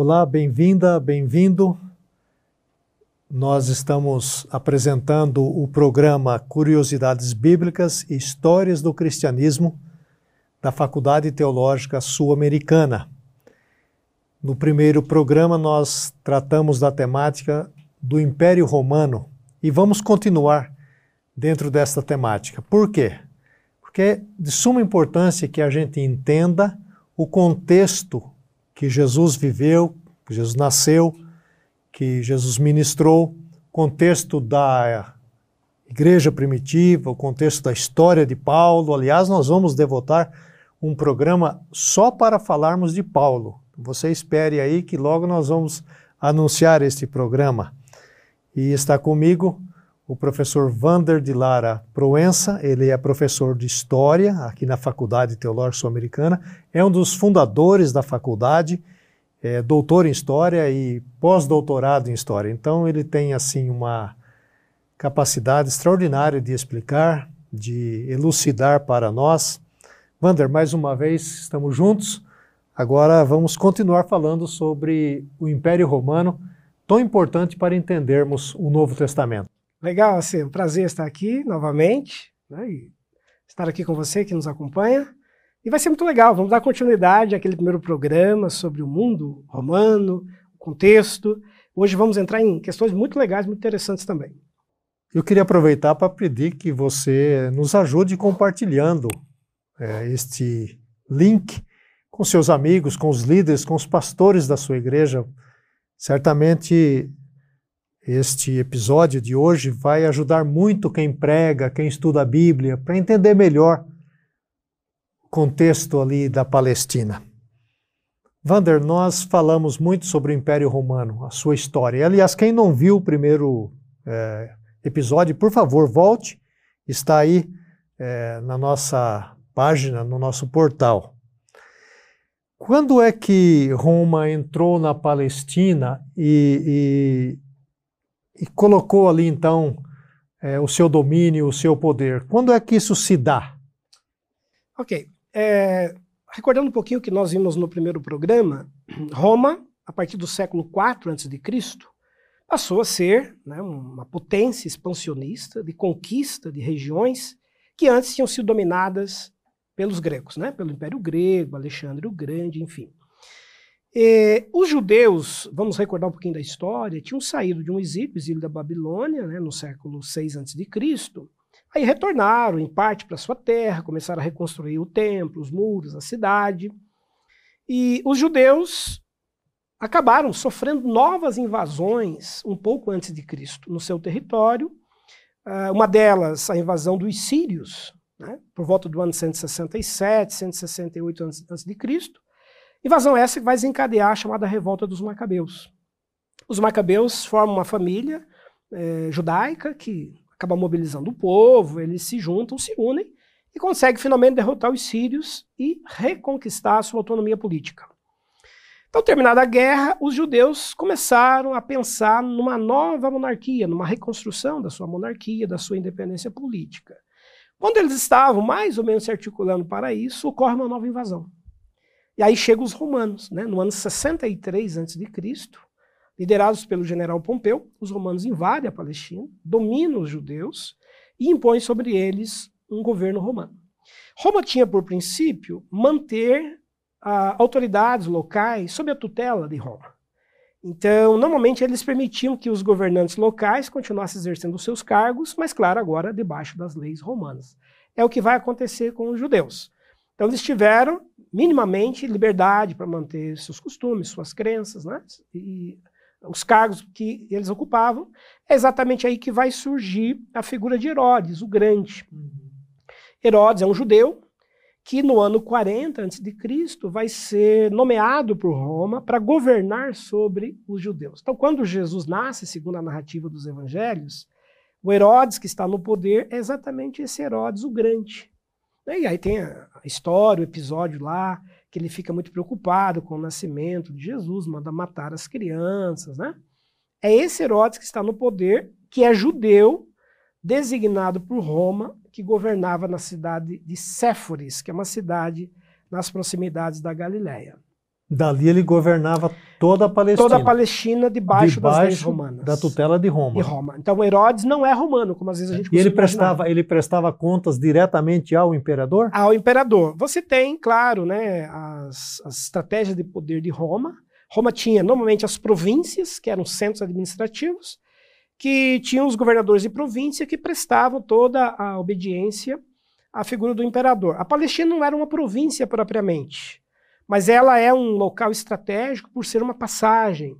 Olá, bem-vinda, bem-vindo. Nós estamos apresentando o programa Curiosidades Bíblicas e Histórias do Cristianismo da Faculdade Teológica Sul-Americana. No primeiro programa, nós tratamos da temática do Império Romano e vamos continuar dentro desta temática. Por quê? Porque é de suma importância que a gente entenda o contexto que Jesus viveu, que Jesus nasceu, que Jesus ministrou, contexto da igreja primitiva, o contexto da história de Paulo. Aliás, nós vamos devotar um programa só para falarmos de Paulo. Você espere aí que logo nós vamos anunciar este programa. E está comigo o professor Vander de Lara Proença, ele é professor de História aqui na Faculdade Teológica Sul-Americana, é um dos fundadores da faculdade, é doutor em História e pós-doutorado em História. Então ele tem assim uma capacidade extraordinária de explicar, de elucidar para nós. Vander, mais uma vez estamos juntos. Agora vamos continuar falando sobre o Império Romano, tão importante para entendermos o Novo Testamento. Legal, assim, um prazer estar aqui novamente, né, e estar aqui com você que nos acompanha. E vai ser muito legal, vamos dar continuidade àquele primeiro programa sobre o mundo romano, o contexto. Hoje vamos entrar em questões muito legais, muito interessantes também. Eu queria aproveitar para pedir que você nos ajude compartilhando é, este link com seus amigos, com os líderes, com os pastores da sua igreja. Certamente este episódio de hoje vai ajudar muito quem prega, quem estuda a Bíblia, para entender melhor o contexto ali da Palestina. Vander, nós falamos muito sobre o Império Romano, a sua história. Aliás, quem não viu o primeiro é, episódio, por favor, volte. Está aí é, na nossa página, no nosso portal. Quando é que Roma entrou na Palestina e, e colocou ali então é, o seu domínio, o seu poder. Quando é que isso se dá? Ok. É, recordando um pouquinho o que nós vimos no primeiro programa, Roma, a partir do século IV a.C., passou a ser né, uma potência expansionista de conquista de regiões que antes tinham sido dominadas pelos gregos, né, pelo Império Grego, Alexandre o Grande, enfim. E, os judeus, vamos recordar um pouquinho da história, tinham saído de um exílio, exílio da Babilônia, né, no século 6 a.C., aí retornaram em parte para sua terra, começaram a reconstruir o templo, os muros, a cidade. E os judeus acabaram sofrendo novas invasões um pouco antes de Cristo no seu território. Uh, uma delas, a invasão dos sírios, né, por volta do ano 167, 168 a.C., Invasão essa que vai desencadear a chamada revolta dos Macabeus. Os Macabeus formam uma família é, judaica que acaba mobilizando o povo, eles se juntam, se unem e conseguem finalmente derrotar os sírios e reconquistar a sua autonomia política. Então, terminada a guerra, os judeus começaram a pensar numa nova monarquia, numa reconstrução da sua monarquia, da sua independência política. Quando eles estavam mais ou menos se articulando para isso, ocorre uma nova invasão. E aí chegam os romanos, né? no ano 63 a.C., liderados pelo general Pompeu, os romanos invadem a Palestina, dominam os judeus e impõem sobre eles um governo romano. Roma tinha por princípio manter ah, autoridades locais sob a tutela de Roma. Então, normalmente eles permitiam que os governantes locais continuassem exercendo seus cargos, mas, claro, agora debaixo das leis romanas. É o que vai acontecer com os judeus. Então, eles tiveram minimamente liberdade para manter seus costumes, suas crenças, né? E os cargos que eles ocupavam. É exatamente aí que vai surgir a figura de Herodes, o Grande. Uhum. Herodes é um judeu que no ano 40 a.C. vai ser nomeado por Roma para governar sobre os judeus. Então, quando Jesus nasce, segundo a narrativa dos evangelhos, o Herodes que está no poder é exatamente esse Herodes o Grande. E aí tem a história, o episódio lá, que ele fica muito preocupado com o nascimento de Jesus, manda matar as crianças, né? É esse Herodes que está no poder, que é judeu, designado por Roma, que governava na cidade de Séforis, que é uma cidade nas proximidades da Galiléia. Dali ele governava toda a Palestina. Toda a Palestina debaixo, debaixo das leis romanas. Da tutela de Roma. De Roma. Então Herodes não é romano, como às vezes a gente E ele prestava, ele prestava contas diretamente ao imperador? Ao imperador. Você tem, claro, né, as, as estratégias de poder de Roma. Roma tinha normalmente as províncias, que eram centros administrativos, que tinham os governadores de província que prestavam toda a obediência à figura do imperador. A Palestina não era uma província propriamente mas ela é um local estratégico por ser uma passagem,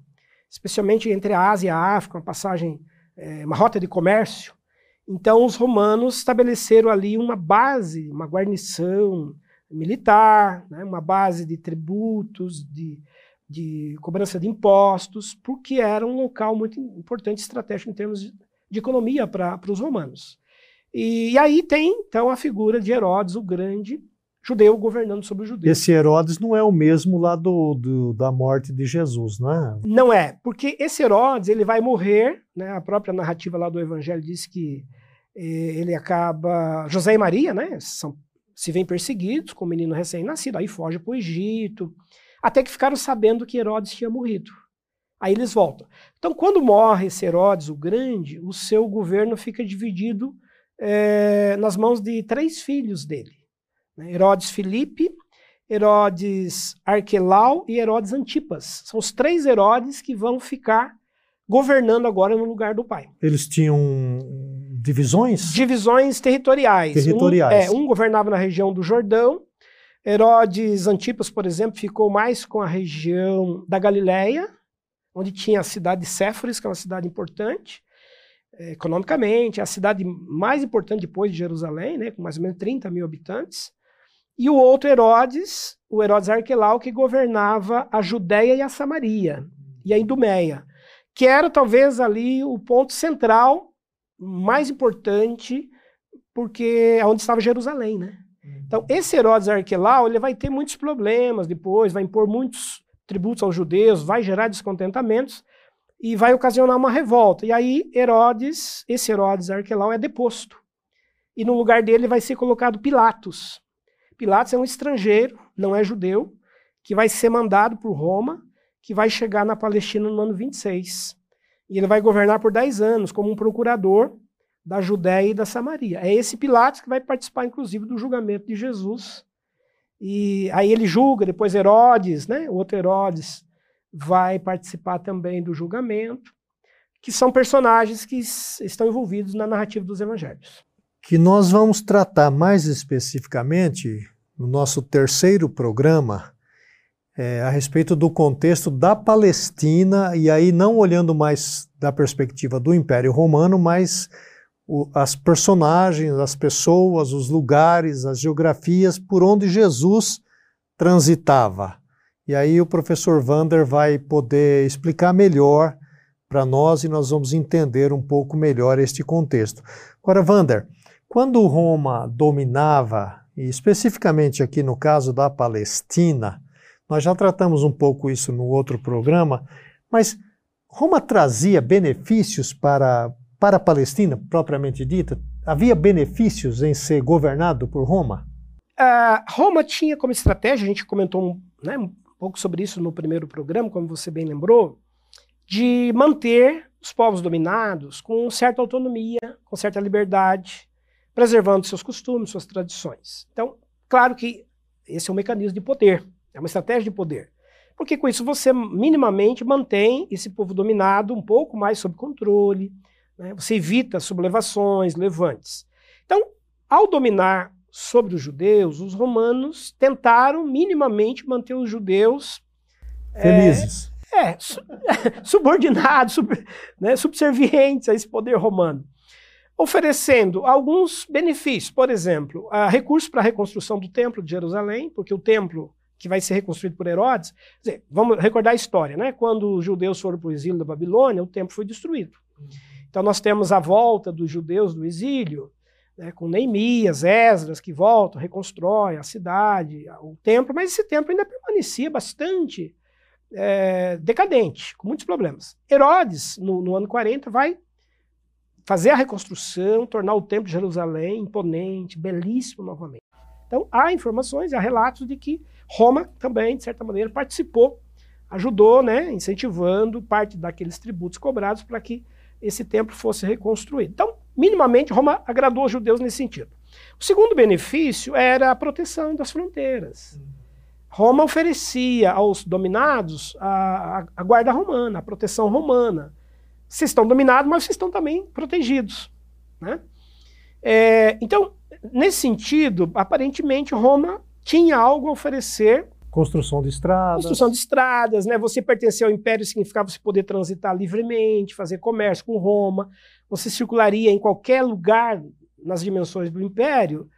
especialmente entre a Ásia e a África, uma passagem, é, uma rota de comércio. Então, os romanos estabeleceram ali uma base, uma guarnição militar, né, uma base de tributos, de, de cobrança de impostos, porque era um local muito importante, estratégico em termos de, de economia para os romanos. E, e, aí tem, então, a figura de Herodes o Grande, judeu governando sobre os judeus. Esse Herodes não é o mesmo lá do, do, da morte de Jesus, não é? Não é, porque esse Herodes ele vai morrer, né? A própria narrativa lá do Evangelho diz que eh, ele acaba José e Maria, né? São, se vêm perseguidos com o menino recém-nascido, aí foge para o Egito, até que ficaram sabendo que Herodes tinha morrido. Aí eles voltam. Então, quando morre esse Herodes o Grande, o seu governo fica dividido eh, nas mãos de três filhos dele. Né? Herodes Filipe, Herodes Arquelau e Herodes Antipas. São os três Herodes que vão ficar governando agora no lugar do pai. Eles tinham divisões? Divisões territoriais. Territoriais. Um, é, um governava na região do Jordão. Herodes Antipas, por exemplo, ficou mais com a região da Galileia, onde tinha a cidade de Séforis, que é uma cidade importante é, economicamente, é a cidade mais importante depois de Jerusalém, né, com mais ou menos 30 mil habitantes. E o outro Herodes, o Herodes Arquelau, que governava a Judéia e a Samaria, e a Idumeia, que era talvez ali o ponto central, mais importante, porque é onde estava Jerusalém, né? Então, esse Herodes Arquelau, ele vai ter muitos problemas depois, vai impor muitos tributos aos judeus, vai gerar descontentamentos e vai ocasionar uma revolta. E aí, Herodes, esse Herodes Arquelau é deposto. E no lugar dele vai ser colocado Pilatos. Pilatos é um estrangeiro, não é judeu, que vai ser mandado por Roma, que vai chegar na Palestina no ano 26. E ele vai governar por 10 anos como um procurador da Judéia e da Samaria. É esse Pilatos que vai participar, inclusive, do julgamento de Jesus. E aí ele julga, depois Herodes, né? O outro Herodes vai participar também do julgamento, que são personagens que estão envolvidos na narrativa dos evangelhos que nós vamos tratar mais especificamente no nosso terceiro programa é, a respeito do contexto da Palestina, e aí não olhando mais da perspectiva do Império Romano, mas o, as personagens, as pessoas, os lugares, as geografias por onde Jesus transitava. E aí o professor Vander vai poder explicar melhor para nós e nós vamos entender um pouco melhor este contexto. Agora, Vander, quando Roma dominava, e especificamente aqui no caso da Palestina, nós já tratamos um pouco isso no outro programa, mas Roma trazia benefícios para, para a Palestina, propriamente dita? Havia benefícios em ser governado por Roma? Uh, Roma tinha como estratégia, a gente comentou né, um pouco sobre isso no primeiro programa, como você bem lembrou, de manter os povos dominados com certa autonomia, com certa liberdade, preservando seus costumes, suas tradições. Então, claro que esse é um mecanismo de poder, é uma estratégia de poder. Porque com isso você minimamente mantém esse povo dominado um pouco mais sob controle, né? você evita sublevações, levantes. Então, ao dominar sobre os judeus, os romanos tentaram minimamente manter os judeus felizes. É, é subordinados, sub, né, subservientes a esse poder romano oferecendo alguns benefícios, por exemplo, recursos para a reconstrução do templo de Jerusalém, porque o templo que vai ser reconstruído por Herodes, dizer, vamos recordar a história, né? Quando os judeus foram para o exílio da Babilônia, o templo foi destruído. Então nós temos a volta dos judeus do exílio, né, com Neemias, Esdras, que voltam, reconstrói a cidade, o templo, mas esse templo ainda permanecia bastante é, decadente, com muitos problemas. Herodes, no, no ano 40, vai fazer a reconstrução, tornar o Templo de Jerusalém imponente, belíssimo novamente. Então, há informações, há relatos de que Roma também, de certa maneira, participou, ajudou, né, incentivando parte daqueles tributos cobrados para que esse templo fosse reconstruído. Então, minimamente, Roma agradou os judeus nesse sentido. O segundo benefício era a proteção das fronteiras. Roma oferecia aos dominados a, a, a guarda romana, a proteção romana. Vocês estão dominados, mas vocês estão também protegidos. Né? É, então, nesse sentido, aparentemente, Roma tinha algo a oferecer. Construção de estradas. Construção de estradas, né? Você pertencer ao império significava você poder transitar livremente, fazer comércio com Roma. Você circularia em qualquer lugar nas dimensões do império,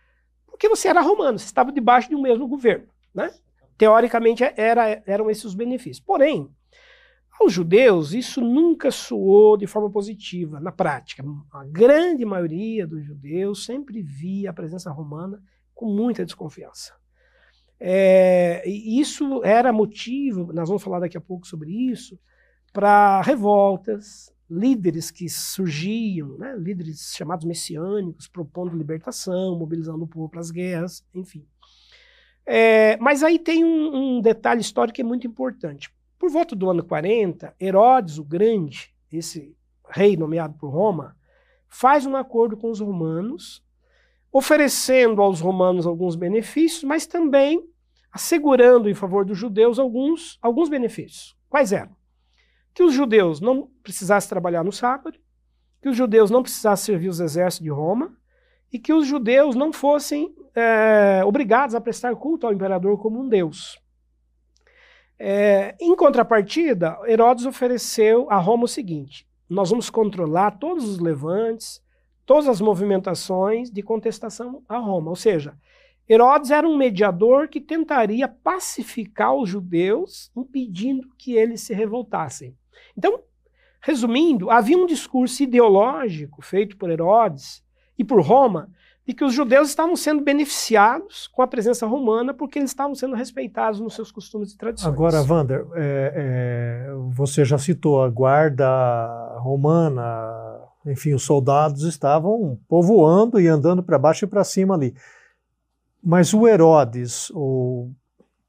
porque você era romano, você estava debaixo de um mesmo governo, né? Teoricamente era, eram esses os benefícios. Porém, aos judeus, isso nunca soou de forma positiva na prática. A grande maioria dos judeus sempre via a presença romana com muita desconfiança. É, e isso era motivo, nós vamos falar daqui a pouco sobre isso, para revoltas, líderes que surgiam, né, líderes chamados messiânicos, propondo libertação, mobilizando o povo para as guerras, enfim. É, mas aí tem um, um detalhe histórico que é muito importante. Por volta do ano 40, Herodes o Grande, esse rei nomeado por Roma, faz um acordo com os romanos, oferecendo aos romanos alguns benefícios, mas também assegurando em favor dos judeus alguns, alguns benefícios. Quais eram? Que os judeus não precisassem trabalhar no sábado, que os judeus não precisassem servir os exércitos de Roma e que os judeus não fossem é, obrigados a prestar culto ao imperador como um deus. É, em contrapartida, Herodes ofereceu a Roma o seguinte: nós vamos controlar todos os levantes, todas as movimentações de contestação a Roma. Ou seja, Herodes era um mediador que tentaria pacificar os judeus, impedindo que eles se revoltassem. Então, resumindo, havia um discurso ideológico feito por Herodes e por Roma e que os judeus estavam sendo beneficiados com a presença romana porque eles estavam sendo respeitados nos seus costumes e tradições. Agora, Wander, é, é, você já citou a guarda romana, enfim, os soldados estavam povoando e andando para baixo e para cima ali. Mas o Herodes, ou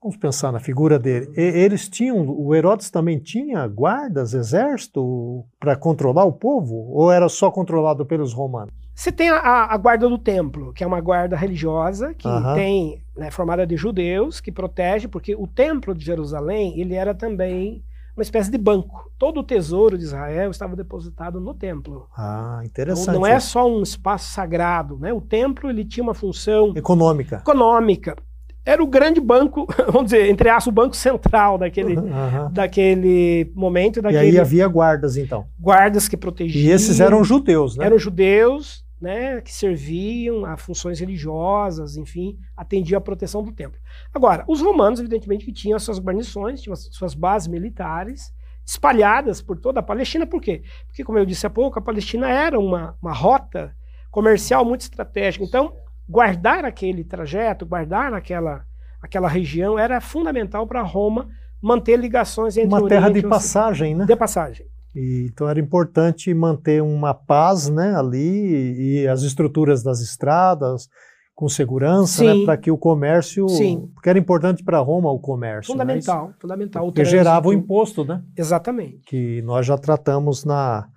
vamos pensar na figura dele, eles tinham, o Herodes também tinha guardas, exército para controlar o povo? Ou era só controlado pelos romanos? Você tem a, a, guarda do templo, que é uma guarda religiosa, que uhum. tem, né, formada de judeus, que protege, porque o templo de Jerusalém, ele era também uma espécie de banco. Todo o tesouro de Israel estava depositado no templo. Ah, interessante. Então, não é só um espaço sagrado, né? O templo, ele tinha uma função... Econômica. Econômica. Era o grande banco, vamos dizer, entre aspas, o banco central daquele, uhum. daquele momento. Daquele... E aí havia guardas, então. Guardas que protegiam. E esses eram judeus, né? Eram judeus, né, que serviam a funções religiosas, enfim, atendiam à proteção do templo. Agora, os romanos, evidentemente, que tinham as suas guarnições, tinham as suas bases militares espalhadas por toda a Palestina. Por quê? Porque, como eu disse há pouco, a Palestina era uma, uma rota comercial muito estratégica. Então, guardar aquele trajeto, guardar aquela, aquela região era fundamental para Roma manter ligações entre uma terra de passagem, né? De passagem. E, então era importante manter uma paz né, ali e as estruturas das estradas com segurança né, para que o comércio. Sim. Porque era importante para Roma o comércio. Fundamental, né? fundamental. Porque gerava o imposto, né? Exatamente. Que nós já tratamos na,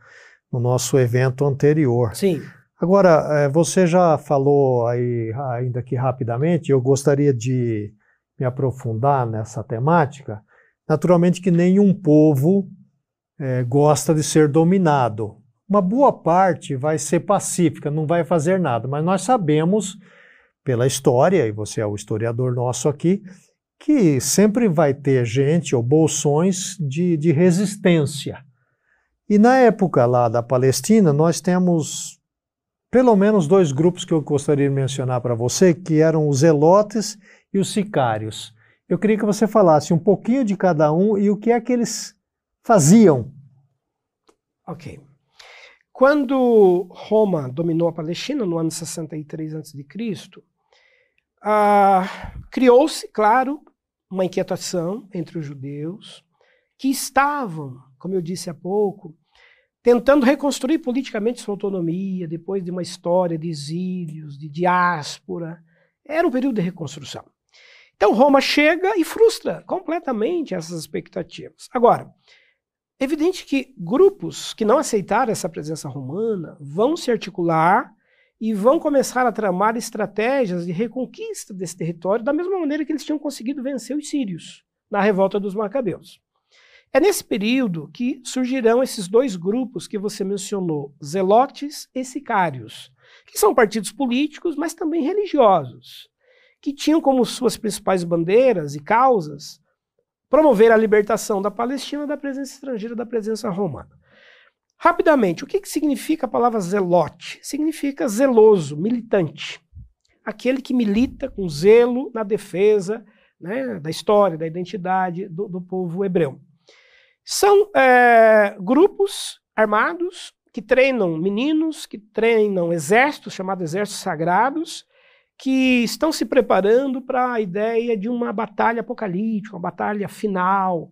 no nosso evento anterior. Sim. Agora, eh, você já falou aí, ainda aqui rapidamente, eu gostaria de me aprofundar nessa temática. Naturalmente que nenhum povo é, gosta de ser dominado. Uma boa parte vai ser pacífica, não vai fazer nada, mas nós sabemos pela história, e você é o historiador nosso aqui, que sempre vai ter gente ou bolsões de, de resistência. E na época lá da Palestina, nós temos pelo menos dois grupos que eu gostaria de mencionar para você, que eram os elotes e os sicários. Eu queria que você falasse um pouquinho de cada um e o que é que eles faziam. Ok. Quando Roma dominou a Palestina no ano 63 a.C., ah, criou-se, claro, uma inquietação entre os judeus que estavam, como eu disse há pouco, tentando reconstruir politicamente sua autonomia depois de uma história de exílios, de diáspora. Era um período de reconstrução. Então Roma chega e frustra completamente essas expectativas. Agora, evidente que grupos que não aceitaram essa presença romana vão se articular e vão começar a tramar estratégias de reconquista desse território, da mesma maneira que eles tinham conseguido vencer os sírios na revolta dos Macabeus. É nesse período que surgirão esses dois grupos que você mencionou, zelotes e sicários, que são partidos políticos, mas também religiosos, que tinham como suas principais bandeiras e causas promover a libertação da Palestina da presença estrangeira, da presença romana. Rapidamente, o que, que significa a palavra zelote? Significa zeloso, militante. Aquele que milita com zelo na defesa né, da história, da identidade do, do povo hebreu. São é, grupos armados que treinam meninos, que treinam exércitos, chamados exércitos sagrados, que estão se preparando para a ideia de uma batalha apocalíptica, uma batalha final,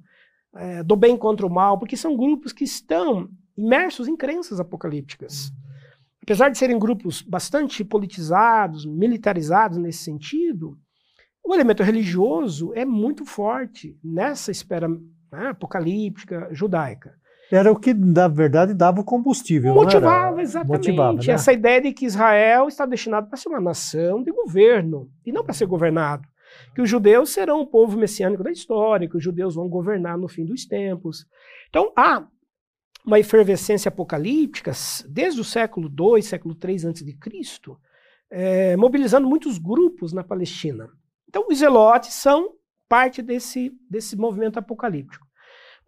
é, do bem contra o mal, porque são grupos que estão imersos em crenças apocalípticas. Apesar de serem grupos bastante politizados, militarizados nesse sentido, o elemento religioso é muito forte nessa esfera né, apocalíptica judaica. Era o que, na verdade, dava o combustível. Motivava, exatamente. Motivava, né? Essa ideia de que Israel está destinado para ser uma nação de governo e não para ser governado. Que os judeus serão o povo messiânico da história, que os judeus vão governar no fim dos tempos. Então, há uma efervescência apocalíptica desde o século II, século III a.C., é, mobilizando muitos grupos na Palestina. Então, os zelotes são parte desse, desse movimento apocalíptico.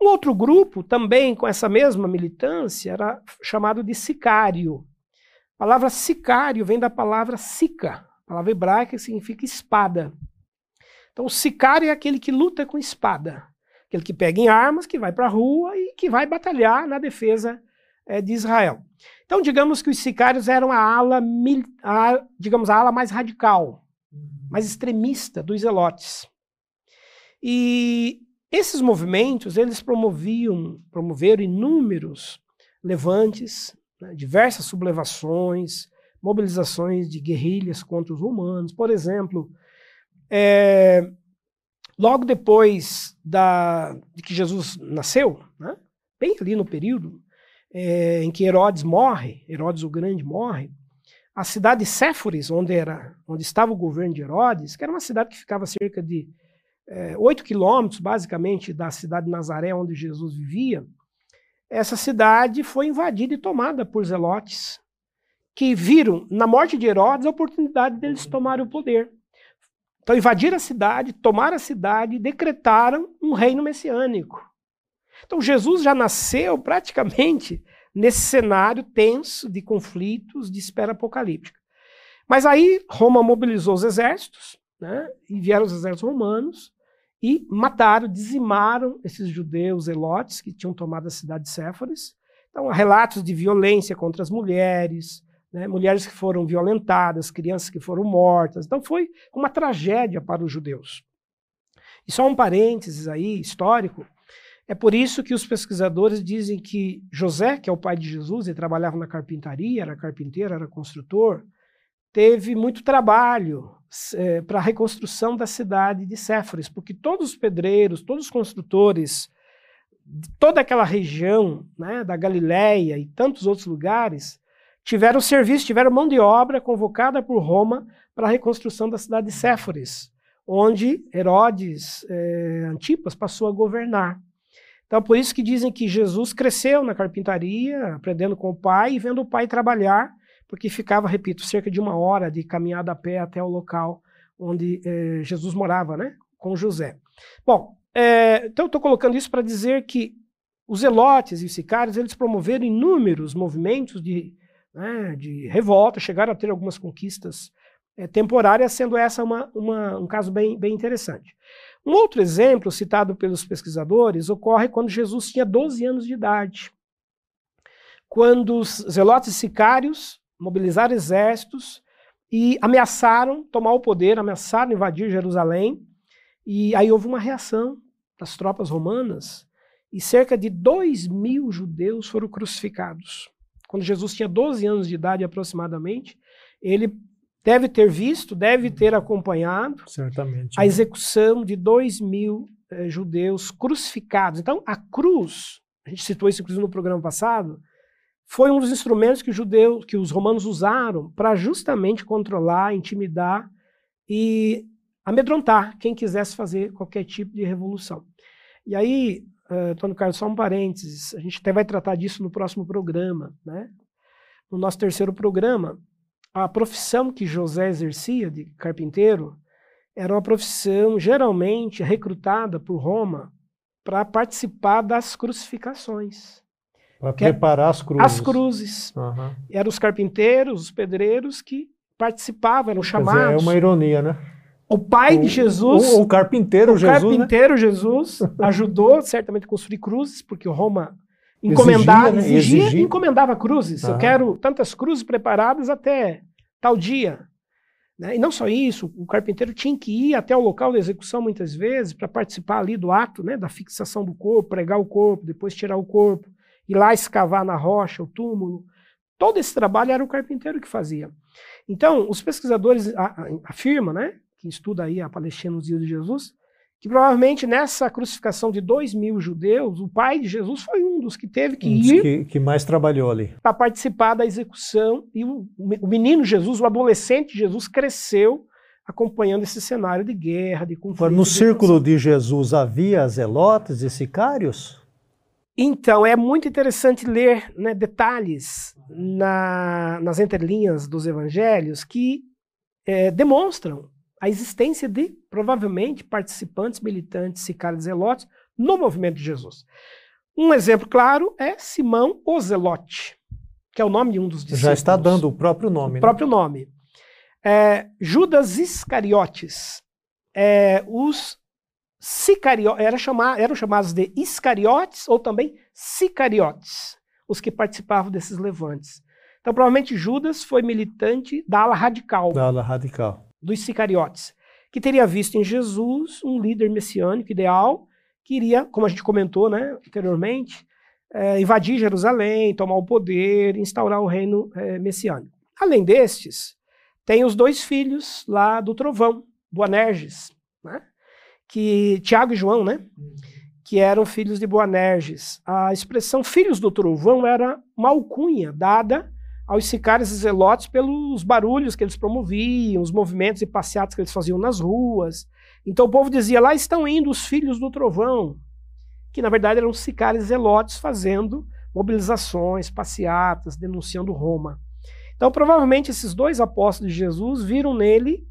Um outro grupo, também com essa mesma militância, era chamado de sicário. A palavra sicário vem da palavra sica, palavra hebraica que significa espada. Então, o sicário é aquele que luta com espada, aquele que pega em armas, que vai para a rua e que vai batalhar na defesa é, de Israel. Então, digamos que os sicários eram a ala, a, digamos, a ala mais radical, mais extremista dos zelotes. E esses movimentos, eles promoviam, promoveram inúmeros levantes, né, diversas sublevações, mobilizações de guerrilhas contra os romanos. Por exemplo, é, logo depois da, de que Jesus nasceu, né, bem ali no período é, em que Herodes morre, Herodes o Grande morre, a cidade de Séforis, onde, era, onde estava o governo de Herodes, que era uma cidade que ficava cerca de é, oito é, quilômetros, basicamente, da cidade de Nazaré, onde Jesus vivia, essa cidade foi invadida e tomada por zelotes, que viram na morte de Herodes a oportunidade deles tomarem o poder. Então invadiram a cidade, tomaram a cidade e decretaram um reino messiânico. Então Jesus já nasceu praticamente nesse cenário tenso de conflitos, de espera apocalíptica. Mas aí Roma mobilizou os exércitos, né, e vieram os exércitos romanos, e mataram, dizimaram esses judeus elotes que tinham tomado a cidade de Séforis. Então, há relatos de violência contra as mulheres, né, mulheres que foram violentadas, crianças que foram mortas. Então, foi uma tragédia para os judeus. E só um parênteses aí, histórico, é por isso que os pesquisadores dizem que José, que é o pai de Jesus, ele trabalhava na carpintaria, era carpinteiro, era construtor, teve muito trabalho é, para a reconstrução da cidade de Séforis, porque todos os pedreiros, todos os construtores de toda aquela região né, da Galileia e tantos outros lugares tiveram serviço, tiveram mão de obra convocada por Roma para a reconstrução da cidade de Séforis, onde Herodes é, Antipas passou a governar. Então, por isso que dizem que Jesus cresceu na carpintaria, aprendendo com o pai e vendo o pai trabalhar porque ficava, repito, cerca de uma hora de caminhada a pé até o local onde eh, Jesus morava, né, com José. Bom, é, então estou colocando isso para dizer que os zelotes e os sicários eles promoveram inúmeros movimentos de, né, de revolta, chegaram a ter algumas conquistas é, temporárias, sendo essa uma, uma, um caso bem, bem interessante. Um outro exemplo citado pelos pesquisadores ocorre quando Jesus tinha 12 anos de idade. Quando os zelotes e sicários mobilizaram exércitos e ameaçaram tomar o poder, ameaçaram invadir Jerusalém. E aí houve uma reação das tropas romanas e cerca de 2 mil judeus foram crucificados. Quando Jesus tinha 12 anos de idade aproximadamente, ele deve ter visto, deve ter acompanhado Certamente. a execução de dois mil eh, judeus crucificados. Então, a cruz, a gente citou isso inclusive no programa passado, foi um dos instrumentos que, os judeus, que os romanos usaram para justamente controlar, intimidar e amedrontar quem quisesse fazer qualquer tipo de revolução. E aí, uh, Carlos, só um parênteses, a gente até vai tratar disso no próximo programa, né? No nosso terceiro programa, a profissão que José exercia de carpinteiro era uma profissão geralmente recrutada por Roma para participar das crucificações. Para preparar as cruzes. As cruzes. Uhum. Eram os carpinteiros, os pedreiros que participavam, eram chamados. Dizer, é uma ironia, né? O pai o, de Jesus. O, o carpinteiro o Jesus. O né? carpinteiro né? Jesus ajudou certamente a construir cruzes, porque Roma encomendava, exigia, né? exigia, exigia. encomendava cruzes. Uhum. Eu quero tantas cruzes preparadas até tal dia. Né? E não só isso, o carpinteiro tinha que ir até o local da execução muitas vezes para participar ali do ato né, da fixação do corpo, pregar o corpo, depois tirar o corpo, ir lá escavar na rocha o túmulo. Todo esse trabalho era o carpinteiro que fazia. Então, os pesquisadores afirmam, né, que estuda aí a Palestina nos dias de Jesus, que provavelmente nessa crucificação de dois mil judeus, o pai de Jesus foi um dos que teve que um ir que, que, mais trabalhou ali para participar da execução e o, o, menino Jesus, o adolescente Jesus cresceu acompanhando esse cenário de guerra, de conflito. No círculo de Jesus havia zelotes e sicários? Então, é muito interessante ler né, detalhes na, nas entrelinhas dos evangelhos que é, demonstram a existência de, provavelmente, participantes, militantes, sicários zelotes no movimento de Jesus. Um exemplo claro é Simão o Zelote, que é o nome de um dos discípulos. Já está dando o próprio nome. O né? próprio nome. É, Judas Iscariotes. É, os sicario, era chamar, eram chamados de Iscariotes ou também Sicariotes, os que participavam desses levantes. Então, provavelmente Judas foi militante da ala radical. Da ala radical dos sicariotes, que teria visto em Jesus um líder messiânico ideal, que iria, como a gente comentou né, anteriormente, é, invadir Jerusalém, tomar o poder, instaurar o reino é, messiânico. Além destes, tem os dois filhos lá do trovão, Boanerges, né? Que Tiago e João, né? que eram filhos de Boanerges. A expressão filhos do trovão era uma alcunha dada aos sicários e zelotes pelos barulhos que eles promoviam, os movimentos e passeatas que eles faziam nas ruas. Então o povo dizia: lá estão indo os filhos do trovão, que na verdade eram os sicários e zelotes fazendo mobilizações, passeatas, denunciando Roma. Então provavelmente esses dois apóstolos de Jesus viram nele,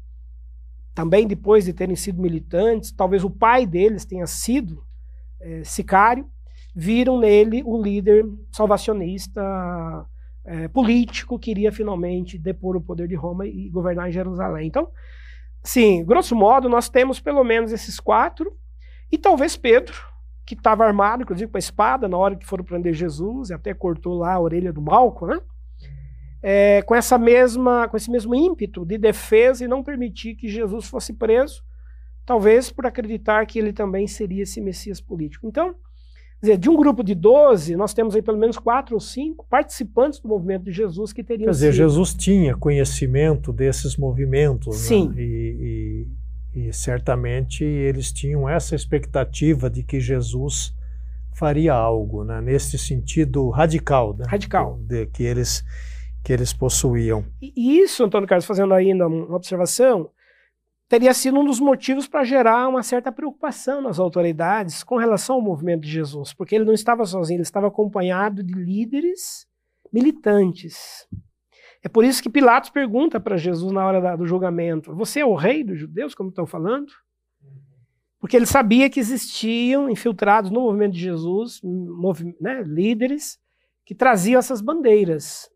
também depois de terem sido militantes, talvez o pai deles tenha sido é, sicário, viram nele o líder salvacionista é, político queria finalmente depor o poder de Roma e governar em Jerusalém. Então, sim, grosso modo, nós temos pelo menos esses quatro, e talvez Pedro, que estava armado, inclusive com a espada, na hora que foram prender Jesus, e até cortou lá a orelha do Malco, né? É, com essa mesma, com esse mesmo ímpeto de defesa e não permitir que Jesus fosse preso, talvez por acreditar que ele também seria esse Messias político. Então, dizer, de um grupo de 12, nós temos aí pelo menos quatro ou cinco participantes do movimento de Jesus que teriam Quer dizer, sido... Jesus tinha conhecimento desses movimentos. Sim. Né? E, e, e, certamente eles tinham essa expectativa de que Jesus faria algo, né? nesse sentido radical. Né? Radical. De, de, que, eles, que eles possuíam. E isso, Antônio Carlos, fazendo ainda uma observação, teria sido um dos motivos para gerar uma certa preocupação nas autoridades com relação ao movimento de Jesus, porque ele não estava sozinho, ele estava acompanhado de líderes militantes. É por isso que Pilatos pergunta para Jesus na hora da, do julgamento: Você é o rei dos judeus, como estão falando? Porque ele sabia que existiam infiltrados no movimento de Jesus né, líderes que traziam essas bandeiras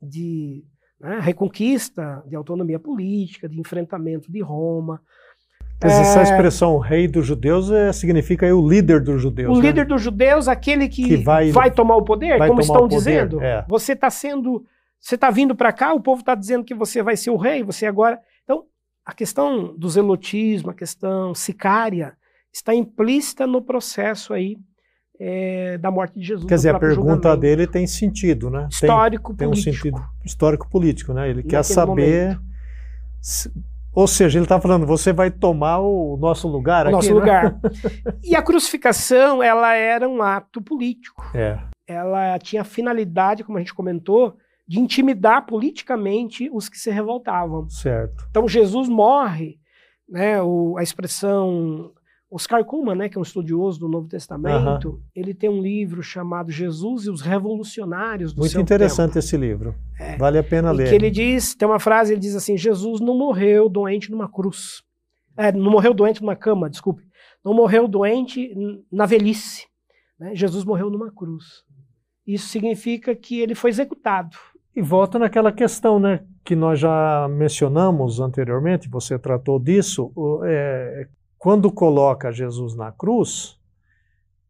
de né, reconquista de autonomia política, de enfrentamento de Roma. Mas é, essa expressão rei dos judeus é, significa aí, o líder dos judeus. O né? líder dos judeus, aquele que, que vai, vai, tomar o poder, como estão dizendo. É. Você está sendo. Você está vindo para cá, o povo está dizendo que você vai ser o rei, você agora. Então, a questão do zelotismo, a questão sicária, está implícita no processo aí é, da morte de Jesus. Quer dizer, a pergunta dele tem sentido, né? Histórico tem, político. Tem um sentido histórico político, né? Ele quer saber Ou seja, ele está falando, você vai tomar o nosso lugar o aqui, nosso né? lugar. e a crucificação, ela era um ato político. É. Ela tinha a finalidade, como a gente comentou, de intimidar politicamente os que se revoltavam. Certo. Então Jesus morre, né, o, a expressão Oscar Kuhlman, né, que é um estudioso do Novo Testamento, ele tem um livro chamado Jesus e os Revolucionários do Muito seu interessante tempo. esse livro. É. Vale a pena E ler. que ele diz, tem uma frase, ele diz assim, Jesus não morreu doente numa cruz. É, não morreu doente numa cama, desculpe. Não morreu doente na velhice. né? Jesus morreu numa cruz. Isso significa que ele foi executado. E volta naquela questão, né, que nós já mencionamos anteriormente, você tratou disso, é, quando coloca Jesus na cruz,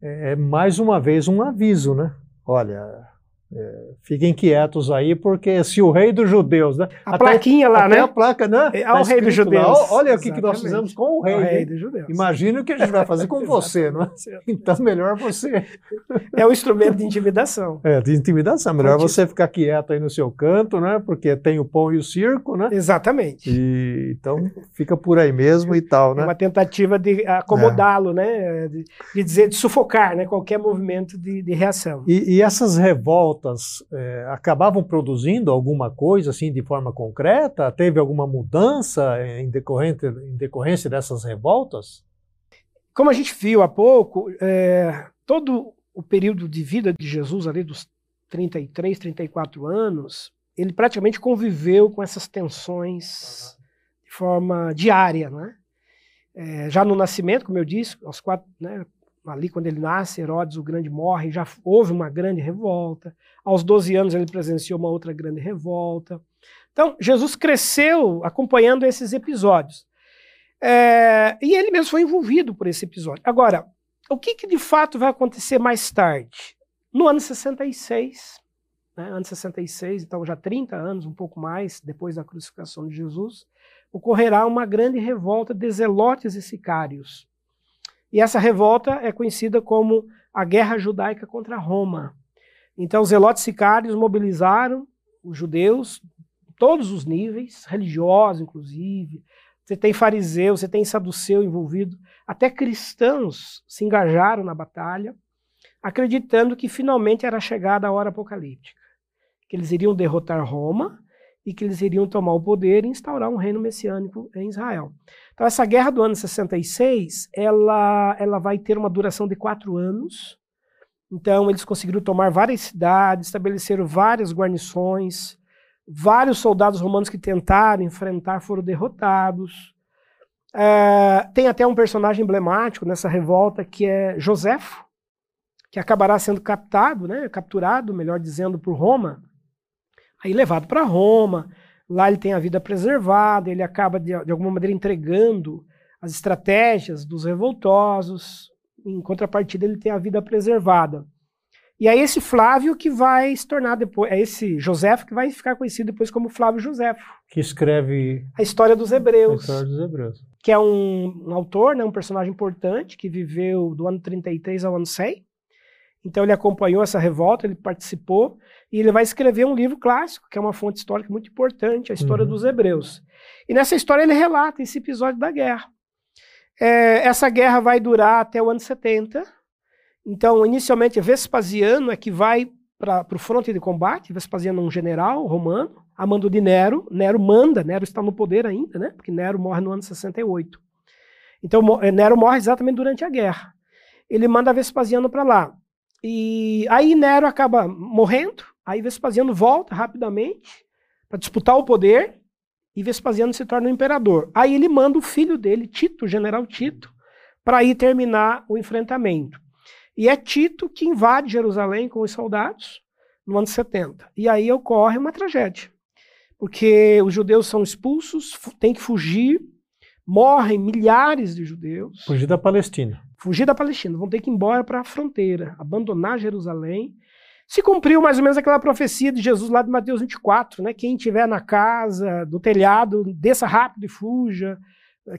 é, é mais uma vez um aviso, né? Olha, é, fiquem quietos aí, porque se o rei dos judeus, né? A plaquinha lá, até né? a placa, né? É, tá ao rei dos lá, judeus. "Ó, olha o que, nós fizemos com o rei. o rei hein? dos judeus. Imagina o que a gente vai fazer com você, não é? Então, melhor você. É um instrumento de intimidação. É, de intimidação. Melhor Fortíssimo. você ficar quieto aí no seu canto, né? Porque tem o pão e o circo, né? Exatamente. E, então fica por aí mesmo e tal, É né? uma tentativa de acomodá-lo, né? De, de dizer, de sufocar, né? Qualquer movimento de, de reação. E, e essas revoltas eh, acabavam produzindo alguma coisa assim de forma concreta? Teve alguma mudança em, decorrente, em decorrência dessas revoltas? Como a gente viu há pouco, é, todo o período de vida de Jesus, ali dos 33, 34 anos, ele praticamente conviveu com essas tensões de forma diária. Né? É, já no nascimento, como eu disse, aos quatro, né, ali quando ele nasce, Herodes o Grande morre, já houve uma grande revolta. Aos 12 anos ele presenciou uma outra grande revolta. Então, Jesus cresceu acompanhando esses episódios. É, e ele mesmo foi envolvido por esse episódio. Agora, o que, que de fato vai acontecer mais tarde? No ano 66, né, ano 66, então já 30 anos, um pouco mais, depois da crucificação de Jesus, ocorrerá uma grande revolta de zelotes e sicários. E essa revolta é conhecida como a Guerra Judaica contra Roma. Então, os zelotes sicários mobilizaram os judeus, todos os níveis, religiosos inclusive, você tem fariseu, você tem saduceu envolvido, até cristãos se engajaram na batalha, acreditando que finalmente era chegada a hora apocalíptica, que eles iriam derrotar Roma e que eles iriam tomar o poder e instaurar um reino messiânico em Israel. Então essa guerra do ano 66, ela, ela vai ter uma duração de quatro anos. Então eles conseguiram tomar várias cidades, estabeleceram várias guarnições, Vários soldados romanos que tentaram enfrentar foram derrotados. É, tem até um personagem emblemático nessa revolta que é Joséfo, que acabará sendo captado, né, capturado, melhor dizendo, por Roma, aí levado para Roma. Lá ele tem a vida preservada, ele acaba de, de alguma maneira entregando as estratégias dos revoltosos. Em contrapartida, ele tem a vida preservada. E é esse Flávio que vai se tornar depois, é esse Joséfo que vai ficar conhecido depois como Flávio Joséfo. Que escreve a história dos a Hebreus, história dos Hebreus. que é um, um autor, né, um personagem importante que viveu do ano 33 ao ano 100. Então ele acompanhou essa revolta, ele participou e ele vai escrever um livro clássico, que é uma fonte histórica muito importante, a história Uhum. dos Hebreus. E nessa história ele relata esse episódio da guerra. É, essa guerra vai durar até o ano 70. Então, inicialmente, Vespasiano é que vai para o fronte de combate. Vespasiano é um general romano, a mando de Nero. Nero manda, Nero está no poder ainda, né? Porque Nero morre no ano 68. Então, eh, Nero morre exatamente durante a guerra. Ele manda Vespasiano para lá. E aí Nero acaba morrendo, aí Vespasiano volta rapidamente para disputar o poder e Vespasiano se torna o imperador. Aí ele manda o filho dele, Tito, o general Tito, para ir terminar o enfrentamento. E é Tito que invade Jerusalém com os soldados no ano 70. E aí ocorre uma tragédia. Porque os judeus são expulsos, têm que fugir, morrem milhares de judeus Fugir da Palestina. fugir da Palestina, vão ter que ir embora para a fronteira, abandonar Jerusalém. Se cumpriu mais ou menos aquela profecia de Jesus lá de Mateus 24, né? Quem estiver na casa, do telhado, desça rápido e fuja.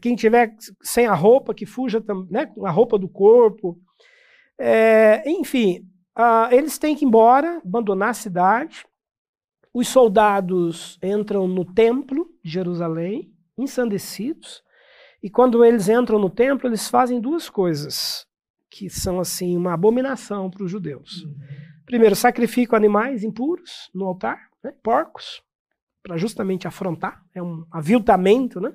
Quem tiver sem a roupa, que fuja né? com a roupa do corpo. É, enfim, ah, eles têm que ir embora, abandonar a cidade. Os soldados entram no templo de Jerusalém ensandecidos. E quando eles entram no templo, eles fazem duas coisas que são assim uma abominação para os judeus. Uhum. Primeiro, sacrificam animais impuros no altar, né? porcos, para justamente afrontar, é um aviltamento, né?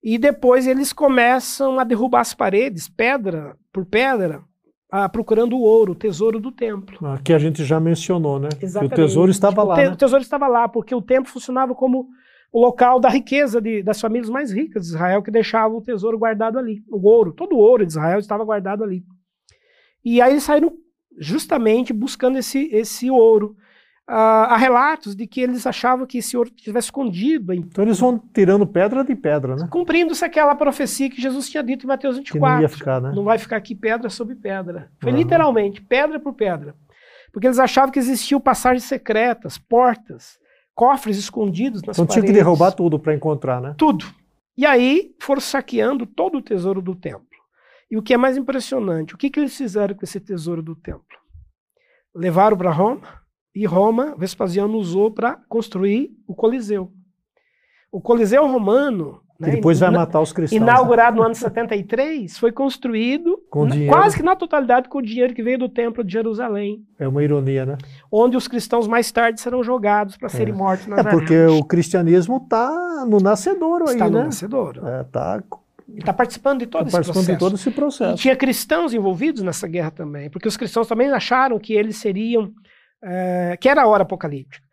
E depois eles começam a derrubar as paredes, pedra por pedra, ah, procurando o ouro, o tesouro do templo. Aqui a gente já mencionou, né? Exatamente. Que o tesouro estava tipo, lá. O, te, né? o tesouro estava lá, porque o templo funcionava como o local da riqueza de, das famílias mais ricas de Israel, que deixavam o tesouro guardado ali. O ouro, todo o ouro de Israel estava guardado ali. E aí eles saíram justamente buscando esse, esse ouro. Uh, há relatos de que eles achavam que esse ouro estivesse escondido. Então eles vão tirando pedra de pedra, né? Cumprindo-se aquela profecia que Jesus tinha dito em Mateus 24. Que não, ia ficar, né? não vai ficar aqui pedra sobre pedra. Foi uhum. literalmente, pedra por pedra. Porque eles achavam que existiam passagens secretas, portas, cofres escondidos nas então, paredes. Então tinha que derrubar tudo para encontrar, né? Tudo. E aí foram saqueando todo o tesouro do templo. E o que é mais impressionante, o que, que eles fizeram com esse tesouro do templo? Levaram para Roma, e Roma, Vespasiano usou para construir o Coliseu. O Coliseu romano, né, depois vai matar os cristãos. Né? Inaugurado no ano 73, foi construído quase que na totalidade com o dinheiro que veio do Templo de Jerusalém. É uma ironia, né? Onde os cristãos mais tarde serão jogados para é. serem mortos na É porque o cristianismo está no nascedouro Está aí, no né? nascedouro. Está é, está participando de todo tá esse participando processo. de todo esse processo. E tinha cristãos envolvidos nessa guerra também, porque os cristãos também acharam que eles seriam é, que era a hora apocalíptica.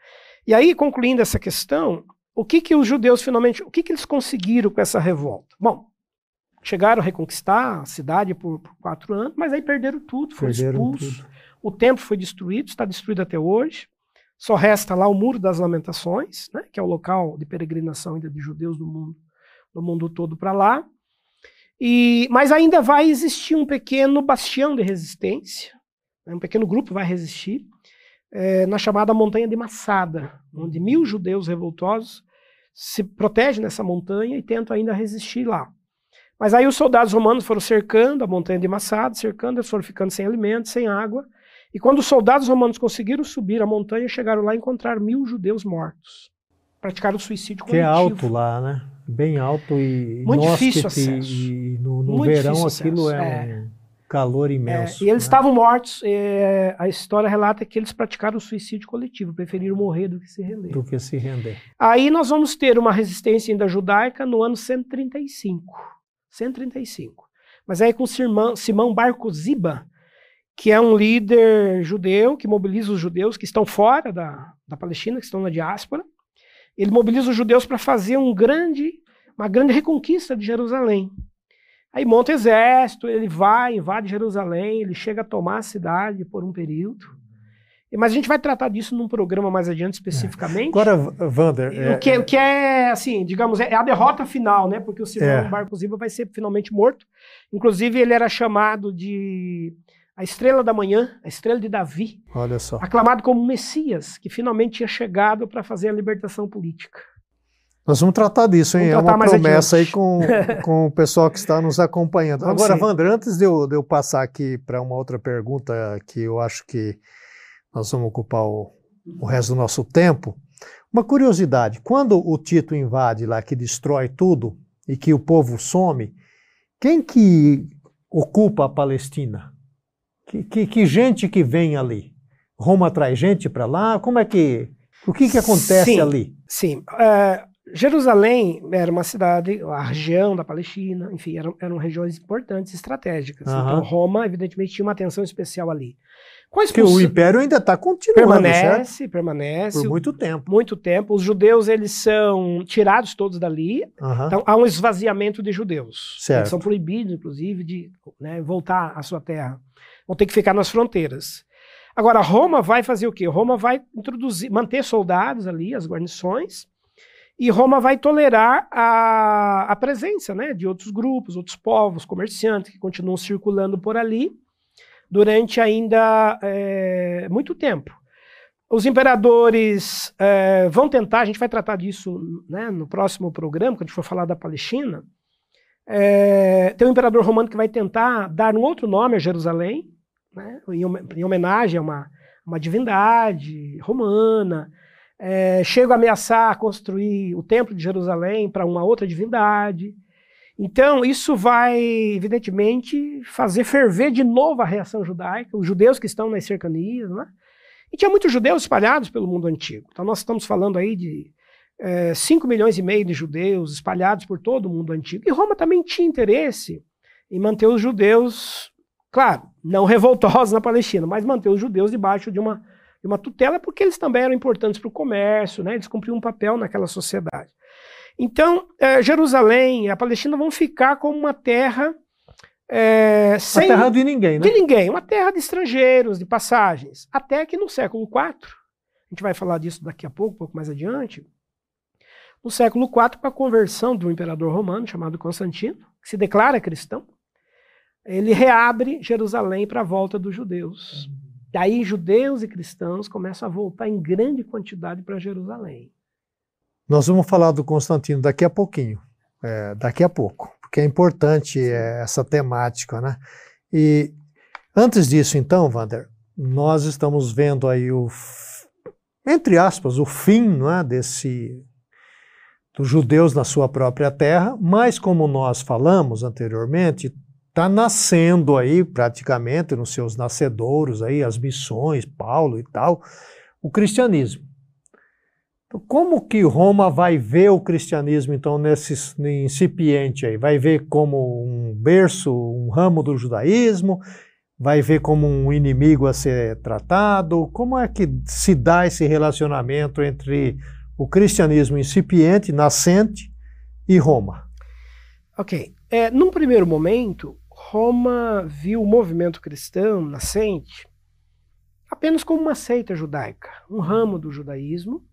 E aí, concluindo essa questão, o que que os judeus finalmente, o que que eles conseguiram com essa revolta? Bom, chegaram a reconquistar a cidade por, por quatro anos, mas aí perderam tudo, foram expulsos. Tudo. O templo foi destruído, está destruído até hoje. Só resta lá o Muro das Lamentações, né, que é o local de peregrinação ainda de judeus do mundo, do mundo todo para lá. E, mas ainda vai existir um pequeno bastião de resistência, né, um pequeno grupo vai resistir é, na chamada Montanha de Massada, onde mil judeus revoltosos se protegem nessa montanha e tentam ainda resistir lá. Mas aí os soldados romanos foram cercando a montanha de Massada, cercando, eles foram ficando sem alimentos, sem água. E quando os soldados romanos conseguiram subir a montanha, chegaram lá e encontraram mil judeus mortos. Praticaram suicídio coletivo. Que é alto lá, né? Bem alto e muito difícil acesso. E no, no verão aquilo acesso. é, é. um calor imenso. É, e eles né? estavam mortos. É, a história relata que eles praticaram suicídio coletivo, preferiram morrer do que se render. Do que se render. Aí nós vamos ter uma resistência ainda judaica no ano 135. 135. Mas aí com Simão, Simão Barco Ziba, que é um líder judeu que mobiliza os judeus que estão fora da, da Palestina, que estão na diáspora. Ele mobiliza os judeus para fazer um grande, uma grande reconquista de Jerusalém. Aí monta exército, ele vai, invade Jerusalém, ele chega a tomar a cidade por um período. Mas a gente vai tratar disso num programa mais adiante especificamente. Agora, Wander. É, o, que, é, o que é, assim, digamos, é a derrota final, né? Porque o Simão é. Iba vai ser finalmente morto. Inclusive, ele era chamado de a estrela da manhã, a estrela de Davi. Olha só. Aclamado como Messias, que finalmente tinha chegado para fazer a libertação política. Nós vamos tratar disso, hein? Vamos é uma promessa aí com, com o pessoal que está nos acompanhando. Vamos Agora, Wander, antes de eu, de eu passar aqui para uma outra pergunta que eu acho que nós vamos ocupar o, o resto do nosso tempo, uma curiosidade: quando o Tito invade lá, que destrói tudo e que o povo some, quem que ocupa a Palestina? Que, que, que gente que vem ali? Roma traz gente para lá? Como é que. O que, que acontece sim, ali? Sim. Uh, Jerusalém era uma cidade, a região da Palestina, enfim, eram, eram regiões importantes, estratégicas. Uhum. Então, Roma, evidentemente, tinha uma atenção especial ali. Porque o império ainda está continuando, Permanece, certo? permanece. Por muito tempo. Muito tempo. Os judeus, eles são tirados todos dali. Uhum. Então, há um esvaziamento de judeus. Certo. Eles são proibidos, inclusive, de né, voltar à sua terra. Vão ter que ficar nas fronteiras. Agora, Roma vai fazer o quê? Roma vai introduzir, manter soldados ali, as guarnições, e Roma vai tolerar a, a presença né, de outros grupos, outros povos, comerciantes que continuam circulando por ali durante ainda é, muito tempo. Os imperadores é, vão tentar, a gente vai tratar disso né, no próximo programa, quando a gente for falar da Palestina. É, tem um imperador romano que vai tentar dar um outro nome a Jerusalém, né, em, em, homenagem a uma, uma divindade romana. é, chegam a ameaçar construir o Templo de Jerusalém para uma outra divindade. Então, isso vai, evidentemente, fazer ferver de novo a reação judaica, os judeus que estão nas cercanias, né? E tinha muitos judeus espalhados pelo mundo antigo. Então, nós estamos falando aí de é, 5 milhões e meio de judeus espalhados por todo o mundo antigo. E Roma também tinha interesse em manter os judeus, claro, não revoltosos na Palestina, mas manter os judeus debaixo de uma, de uma tutela, porque eles também eram importantes para o comércio, né? eles cumpriam um papel naquela sociedade. Então, é, Jerusalém e a Palestina vão ficar como uma terra. É, sem, uma terra de ninguém, né? De ninguém, uma terra de estrangeiros, de passagens. Até que no século IV, a gente vai falar disso daqui a pouco, um pouco mais adiante, no século IV, com a conversão de um imperador romano chamado Constantino, que se declara cristão, ele reabre Jerusalém para a volta dos judeus. Daí judeus e cristãos começam a voltar em grande quantidade para Jerusalém. Nós vamos falar do Constantino daqui a pouquinho, é, daqui a pouco, porque é importante é, essa temática, né? E antes disso, então, Wander, nós estamos vendo aí o, entre aspas, o fim não é, desse dos judeus na sua própria terra, mas como nós falamos anteriormente, está nascendo aí praticamente nos seus nascedouros aí as missões, Paulo e tal, o cristianismo. Então, como que Roma vai ver o cristianismo, então, nesse incipiente aí? Vai ver como um berço, um ramo do judaísmo? Vai ver como um inimigo a ser tratado? Como é que se dá esse relacionamento entre o cristianismo incipiente, nascente, e Roma? Ok. É, num primeiro momento, Roma viu o movimento cristão nascente apenas como uma seita judaica, um ramo do judaísmo,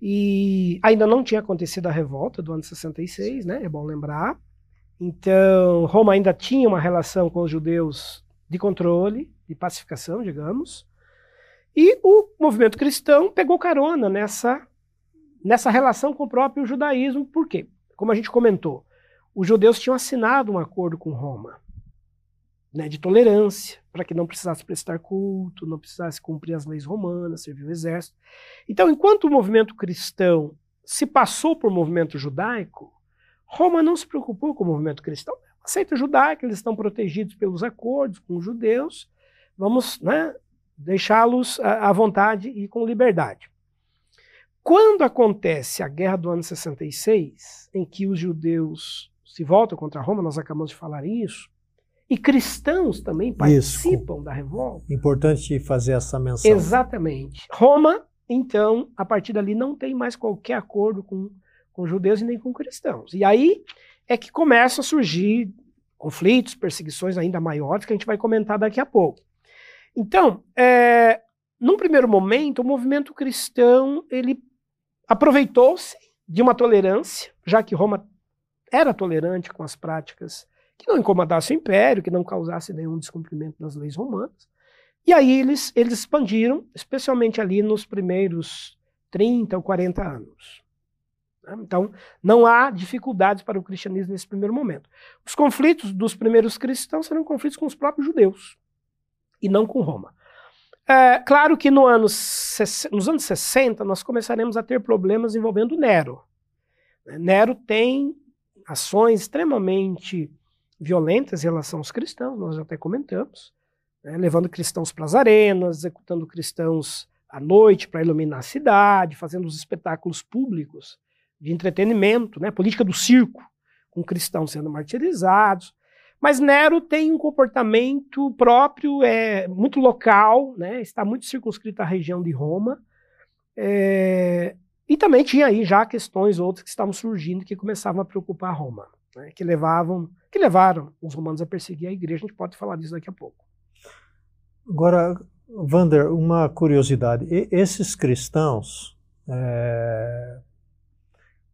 e ainda não tinha acontecido a revolta do ano 66, né? É bom lembrar. Então, Roma ainda tinha uma relação com os judeus de controle, de pacificação, digamos. E o movimento cristão pegou carona nessa, nessa relação com o próprio judaísmo. Por quê? Como a gente comentou, os judeus tinham assinado um acordo com Roma né, de tolerância, para que não precisasse prestar culto, não precisasse cumprir as leis romanas, servir o exército. Então, enquanto o movimento cristão se passou por movimento judaico, Roma não se preocupou com o movimento cristão. Aceita judaico, eles estão protegidos pelos acordos com os judeus, vamos né, deixá-los à vontade e com liberdade. Quando acontece a guerra do ano 66, em que os judeus se voltam contra Roma, nós acabamos de falar isso, e cristãos também participam Isso. da revolta. Importante fazer essa menção. Exatamente. Roma, então, a partir dali não tem mais qualquer acordo com, com judeus e nem com cristãos. E aí é que começam a surgir conflitos, perseguições ainda maiores, que a gente vai comentar daqui a pouco. Então, é, num primeiro momento, o movimento cristão ele aproveitou-se de uma tolerância, já que Roma era tolerante com as práticas que não incomodasse o império, que não causasse nenhum descumprimento das leis romanas. E aí eles, eles expandiram, especialmente ali nos primeiros 30 ou 40 anos. Né? Então, não há dificuldades para o cristianismo nesse primeiro momento. Os conflitos dos primeiros cristãos serão conflitos com os próprios judeus, e não com Roma. É, claro que no anos, nos anos 60 nós começaremos a ter problemas envolvendo Nero. Nero tem ações extremamente violentas em relação aos cristãos, nós até comentamos, né, levando cristãos para as arenas, executando cristãos à noite para iluminar a cidade, fazendo os espetáculos públicos de entretenimento, né, política do circo, com cristãos sendo martirizados. Mas Nero tem um comportamento próprio, é muito local, né, está muito circunscrito à região de Roma. É, e também tinha aí já questões outras que estavam surgindo que começavam a preocupar Roma né, que levavam, que levaram os romanos a perseguir a igreja. A gente pode falar disso daqui a pouco. Agora, Vander, uma curiosidade: e, esses cristãos, é,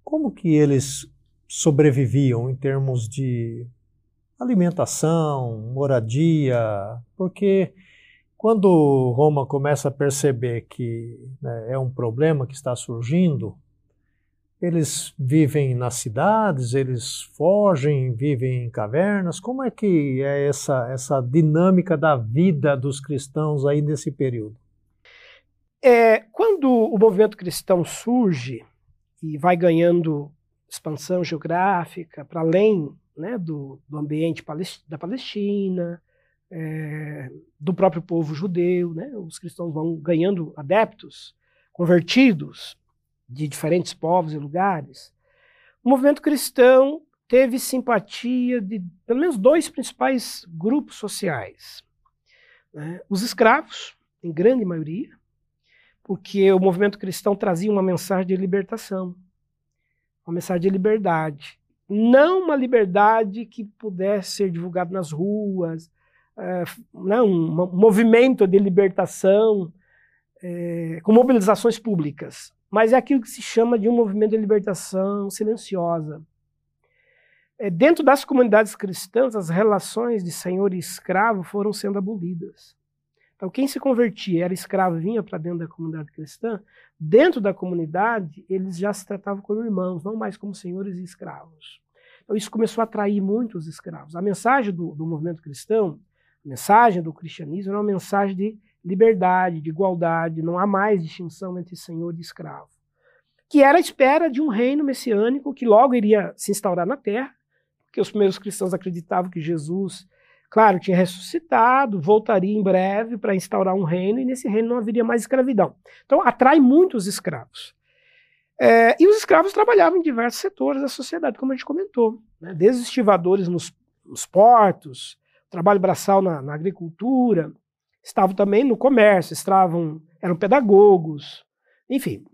como que eles sobreviviam em termos de alimentação, moradia? Porque quando Roma começa a perceber que né, é um problema que está surgindo, eles vivem nas cidades, eles fogem, vivem em cavernas. Como é que é essa, essa dinâmica da vida dos cristãos aí nesse período? é, quando o movimento cristão surge e vai ganhando expansão geográfica para além né, do, do, ambiente da Palestina, é, do próprio povo judeu, né, os cristãos vão ganhando adeptos, convertidos de diferentes povos e lugares. O movimento cristão teve simpatia de pelo menos dois principais grupos sociais: né, os escravos, em grande maioria, porque o movimento cristão trazia uma mensagem de libertação, uma mensagem de liberdade. Não uma liberdade que pudesse ser divulgada nas ruas, é, não, um movimento de libertação é, com mobilizações públicas, mas é aquilo que se chama de um movimento de libertação silenciosa. É, dentro das comunidades cristãs, as relações de senhor e escravo foram sendo abolidas. Então, quem se convertia, era escravo, vinha para dentro da comunidade cristã, dentro da comunidade, eles já se tratavam como irmãos, não mais como senhores e escravos. Então, isso começou a atrair muitos escravos. A mensagem do, do movimento cristão, a mensagem do cristianismo, era uma mensagem de liberdade, de igualdade, não há mais distinção entre senhor e escravo. Que era a espera de um reino messiânico que logo iria se instaurar na terra, porque os primeiros cristãos acreditavam que Jesus Claro, tinha ressuscitado, voltaria em breve para instaurar um reino, e nesse reino não haveria mais escravidão. Então, atrai muitos escravos. É, e os escravos trabalhavam em diversos setores da sociedade, como a gente comentou, né? desde os estivadores nos, nos portos, trabalho braçal na, na, agricultura, estavam também no comércio, estavam, eram pedagogos, enfim.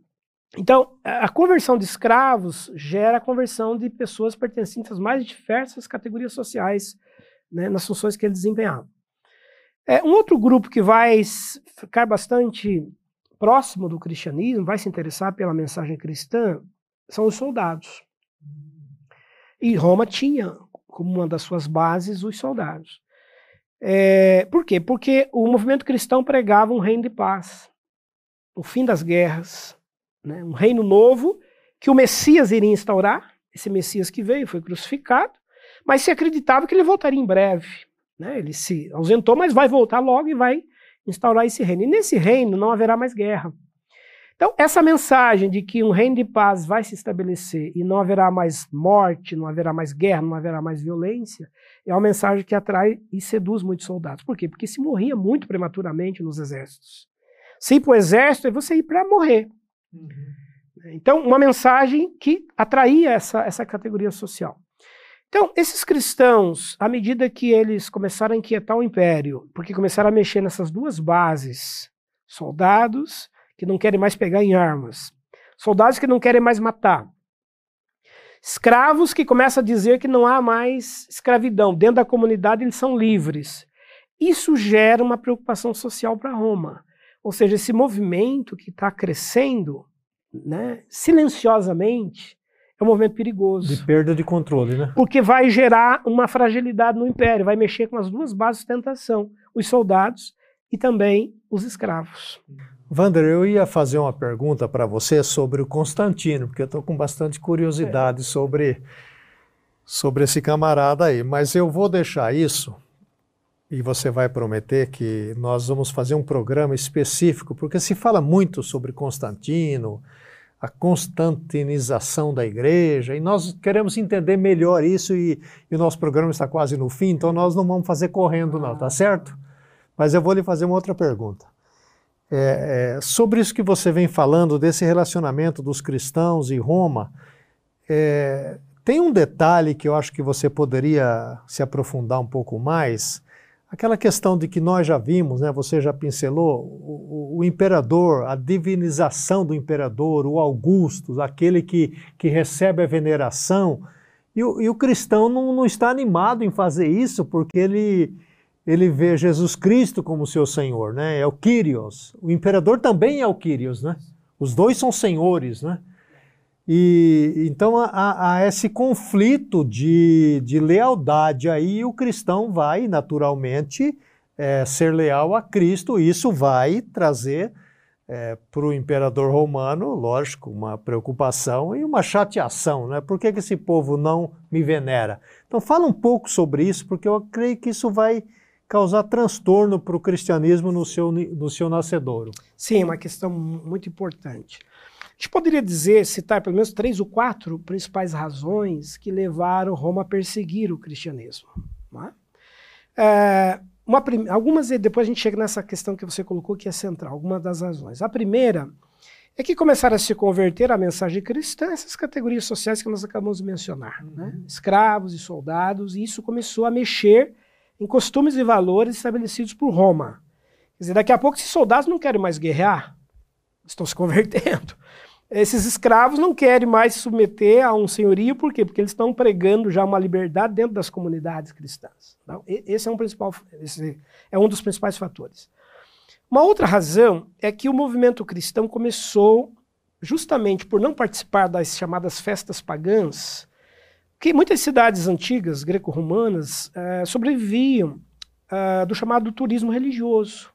Então, a conversão de escravos gera a conversão de pessoas pertencentes às mais diversas categorias sociais né, nas funções que ele desempenhava. É, um outro grupo que vai ficar bastante próximo do cristianismo, vai se interessar pela mensagem cristã, são os soldados. E Roma tinha como uma das suas bases os soldados. É, por quê? Porque o movimento cristão pregava um reino de paz, o fim das guerras, né, um reino novo que o Messias iria instaurar. Esse Messias que veio foi crucificado, mas se acreditava que ele voltaria em breve. Né? Ele se ausentou, mas vai voltar logo e vai instaurar esse reino. E nesse reino não haverá mais guerra. Então, essa mensagem de que um reino de paz vai se estabelecer e não haverá mais morte, não haverá mais guerra, não haverá mais violência, é uma mensagem que atrai e seduz muitos soldados. Por quê? Porque se morria muito prematuramente nos exércitos. Se ir para o exército é você ir para morrer. Uhum. Então, uma mensagem que atraía essa, essa categoria social. Então, esses cristãos, à medida que eles começaram a inquietar o império, porque começaram a mexer nessas duas bases, soldados que não querem mais pegar em armas, soldados que não querem mais matar, escravos que começam a dizer que não há mais escravidão, dentro da comunidade eles são livres. Isso gera uma preocupação social para Roma. Ou seja, esse movimento que está crescendo né, silenciosamente, é um movimento perigoso. De perda de controle, né? Porque vai gerar uma fragilidade no império, vai mexer com as duas bases de tentação, os soldados e também os escravos. Vander, eu ia fazer uma pergunta para você sobre o Constantino, porque eu estou com bastante curiosidade é. sobre, sobre esse camarada aí, mas eu vou deixar isso e você vai prometer que nós vamos fazer um programa específico, porque se fala muito sobre Constantino, a constantinização da igreja, e nós queremos entender melhor isso, e, e, o nosso programa está quase no fim, então nós não vamos fazer correndo, não, tá certo? Mas eu vou lhe fazer uma outra pergunta. É, é, sobre isso que você vem falando, desse relacionamento dos cristãos e Roma, é, tem um detalhe que eu acho que você poderia se aprofundar um pouco mais Aquela questão de que nós já vimos, né, você já pincelou, o, o, imperador, a divinização do imperador, o Augusto, aquele que, que recebe a veneração. E o, e o cristão não, não, está animado em fazer isso porque ele, ele vê Jesus Cristo como seu Senhor, né? é o Kyrios. O imperador também é o Kyrios, né? os dois são senhores. Né? E então há, há, esse conflito de, de lealdade aí, o cristão vai naturalmente é, ser leal a Cristo, isso vai trazer é, para o imperador romano, lógico, uma preocupação e uma chateação, né? Por que, que esse povo não me venera? Então fala um pouco sobre isso, porque eu creio que isso vai causar transtorno para o cristianismo no seu, no seu nascedouro. Sim, uma questão muito importante. A gente poderia dizer, citar pelo menos três ou quatro principais razões que levaram Roma a perseguir o cristianismo. É? É, uma, algumas, depois a gente chega nessa questão que você colocou que é central, algumas das razões. A primeira é que começaram a se converter à mensagem cristã essas categorias sociais que nós acabamos de mencionar, uhum. né? escravos e soldados, e isso começou a mexer em costumes e valores estabelecidos por Roma. Quer dizer, daqui a pouco esses soldados não querem mais guerrear, estão se convertendo. Esses escravos não querem mais se submeter a um senhorio, por quê? Porque eles estão pregando já uma liberdade dentro das comunidades cristãs. Então, esse é um, principal, esse é um dos principais fatores. Uma outra razão é que o movimento cristão começou justamente por não participar das chamadas festas pagãs, que muitas cidades antigas, greco-romanas, eh, sobreviviam eh, do chamado turismo religioso.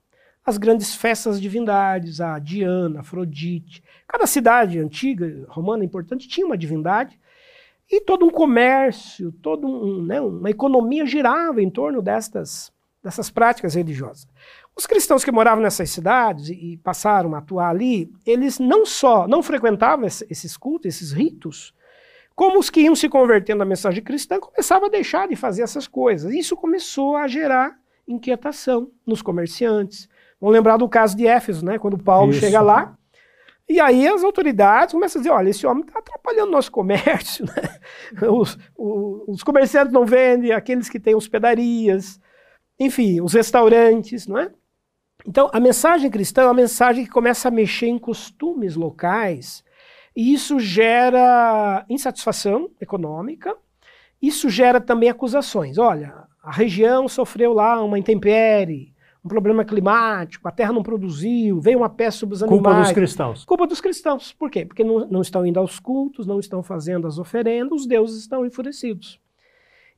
As grandes festas divindades, a Diana, Afrodite. Cada cidade antiga, romana, importante, tinha uma divindade, e todo um comércio, toda um, né, uma economia girava em torno destas, dessas práticas religiosas. Os cristãos que moravam nessas cidades e passaram a atuar ali, eles não só não frequentavam esses cultos, esses ritos, como os que iam se convertendo à mensagem cristã começavam a deixar de fazer essas coisas. Isso começou a gerar inquietação nos comerciantes. Vamos lembrar do caso de Éfeso, né? quando Paulo Isso. chega lá, e aí as autoridades começam a dizer, olha, esse homem está atrapalhando nosso comércio, né? os, os, os, comerciantes não vendem, aqueles que têm hospedarias, enfim, os restaurantes, não é? Então, a mensagem cristã é uma mensagem que começa a mexer em costumes locais, e isso gera insatisfação econômica, isso gera também acusações. Olha, a região sofreu lá uma intempérie, um problema climático, a terra não produziu, veio uma peste sobre os animais. Culpa dos cristãos. Culpa dos cristãos. Por quê? Porque não, não estão indo aos cultos, não estão fazendo as oferendas, os deuses estão enfurecidos.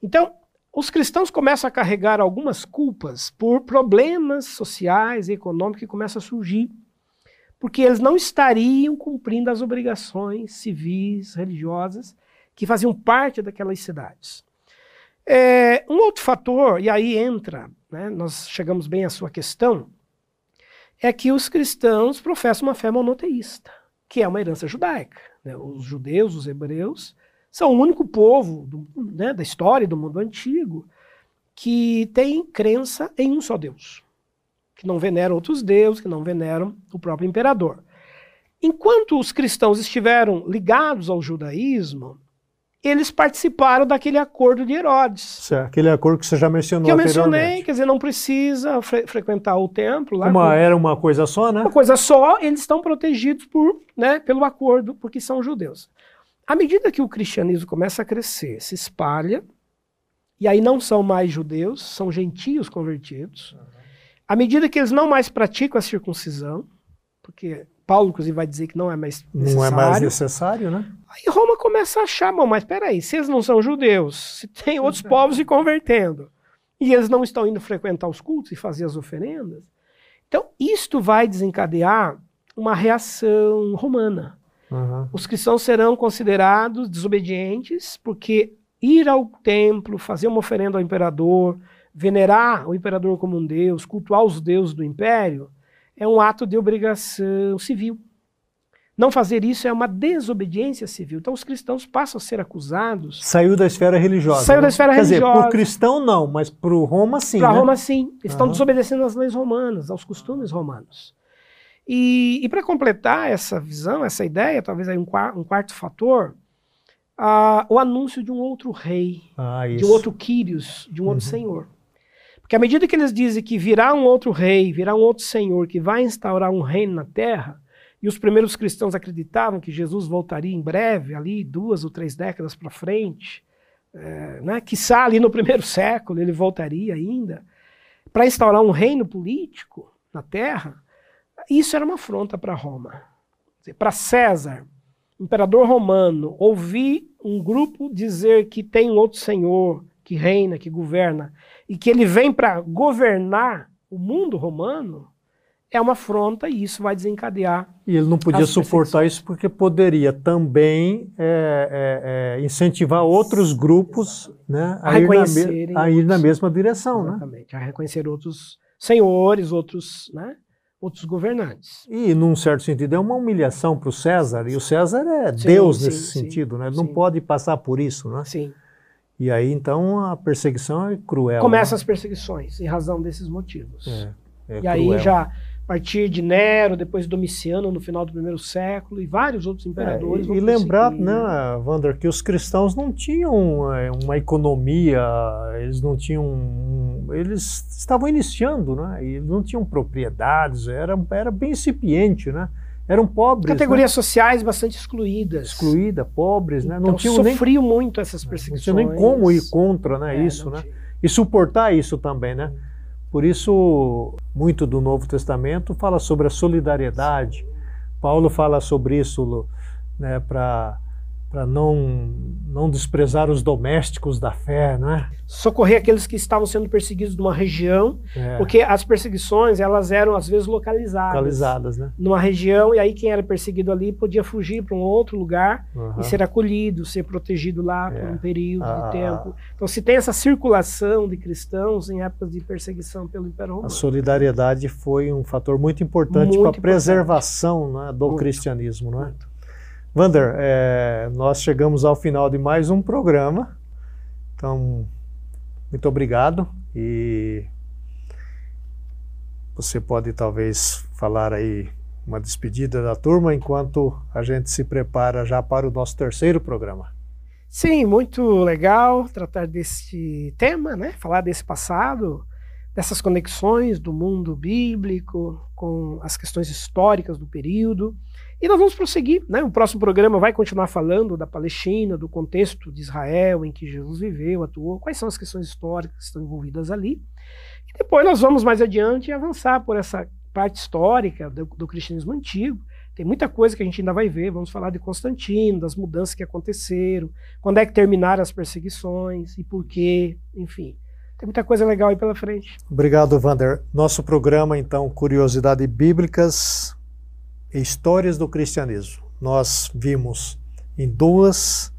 Então, os cristãos começam a carregar algumas culpas por problemas sociais e econômicos que começam a surgir, porque eles não estariam cumprindo as obrigações civis, religiosas, que faziam parte daquelas cidades. É, um outro fator, e aí entra, né, nós chegamos bem à sua questão, é que os cristãos professam uma fé monoteísta, que é uma herança judaica. Né? Os judeus, os hebreus, são o único povo do, né, da história do mundo antigo que tem crença em um só Deus, que não venera outros deuses, que não veneram o próprio imperador. Enquanto os cristãos estiveram ligados ao judaísmo, eles participaram daquele acordo de Herodes. Certo, aquele acordo que você já mencionou Que eu mencionei, quer dizer, não precisa fre frequentar o templo. Lá uma, era uma coisa só, né? Uma coisa só, eles estão protegidos por, né, pelo acordo, porque são judeus. À medida que o cristianismo começa a crescer, se espalha, e aí não são mais judeus, são gentios convertidos. Uhum. À medida que eles não mais praticam a circuncisão, porque Paulo, inclusive, vai dizer que não é mais necessário. Não é mais necessário, né? Aí Roma começa a achar, bom, mas peraí, se eles não são judeus, se tem outros povos se convertendo, e eles não estão indo frequentar os cultos e fazer as oferendas, então isto vai desencadear uma reação romana. Uhum. Os cristãos serão considerados desobedientes porque ir ao templo, fazer uma oferenda ao imperador, venerar o imperador como um deus, cultuar os deuses do império, é um ato de obrigação civil. Não fazer isso é uma desobediência civil. Então os cristãos passam a ser acusados. Saiu da esfera religiosa. Saiu né? da esfera Quer religiosa. Quer dizer, para o cristão não, mas para o Roma sim. Para né? Roma sim. Estão uhum. desobedecendo às leis romanas, aos costumes romanos. E, e para completar essa visão, essa ideia, talvez aí um, um quarto fator, uh, o anúncio de um outro rei, ah, de um outro Quírios, de um outro uhum. senhor. Porque à medida que eles dizem que virá um outro rei, virá um outro senhor que vai instaurar um reino na terra, e os primeiros cristãos acreditavam que Jesus voltaria em breve, ali duas ou três décadas para frente, é, né, quiçá ali no primeiro século ele voltaria ainda, para instaurar um reino político na terra, isso era uma afronta para Roma. Para César, imperador romano, ouvir um grupo dizer que tem um outro senhor que reina, que governa, e que ele vem para governar o mundo romano, é uma afronta e isso vai desencadear. E ele não podia suportar isso porque poderia também é, é, é, incentivar outros grupos né, a, a, ir na, a, ir na, mesma direção. Né? Exatamente, né? a reconhecer outros senhores, outros, né, outros governantes. E, num certo sentido, é uma humilhação para o César, e o César é sim, Deus sim, nesse sim, sentido, né? ele não pode passar por isso. Né? Sim. E aí, então, a perseguição é cruel. Começam né? as perseguições, em razão desses motivos. É, é e cruel. aí já a partir de Nero, depois Domiciano no final do primeiro século e vários outros imperadores. É, e, e lembrar, né, Wander, que os cristãos não tinham é, uma economia, eles não tinham, eles estavam iniciando, né? E não tinham propriedades, era, era bem incipiente, né? Eram pobres. Categorias né? sociais bastante excluídas. Excluída, pobres, né? Então, não tinham sofriam nem, muito essas perseguições. Não tinha nem como ir contra, né? É, isso, né? Tinha. E suportar isso também, né? Por isso, muito do Novo Testamento fala sobre a solidariedade. Paulo fala sobre isso né, para para não, não desprezar os domésticos da fé, né? Socorrer aqueles que estavam sendo perseguidos numa região, é. porque as perseguições elas eram às vezes localizadas, localizadas, né? Numa região e aí quem era perseguido ali podia fugir para um outro lugar uhum. e ser acolhido, ser protegido lá é. por um período ah. de tempo. Então se tem essa circulação de cristãos em épocas de perseguição pelo Império Romano. A solidariedade foi um fator muito importante para a preservação né, do muito. cristianismo, não é? Muito. Vander, é, nós chegamos ao final de mais um programa. Então, muito obrigado e você pode talvez falar aí uma despedida da turma enquanto a gente se prepara já para o nosso terceiro programa. Sim, muito legal tratar desse tema, né? Falar desse passado, dessas conexões do mundo bíblico com as questões históricas do período. E nós vamos prosseguir, né? O próximo programa vai continuar falando da Palestina, do contexto de Israel em que Jesus viveu, atuou, quais são as questões históricas que estão envolvidas ali. E depois nós vamos mais adiante avançar por essa parte histórica do, do cristianismo antigo. Tem muita coisa que a gente ainda vai ver. Vamos falar de Constantino, das mudanças que aconteceram, quando é que terminaram as perseguições e por quê, enfim. Tem muita coisa legal aí pela frente. Obrigado, Vander. Nosso programa, então, Curiosidades Bíblicas, Histórias do Cristianismo. Nós vimos em duas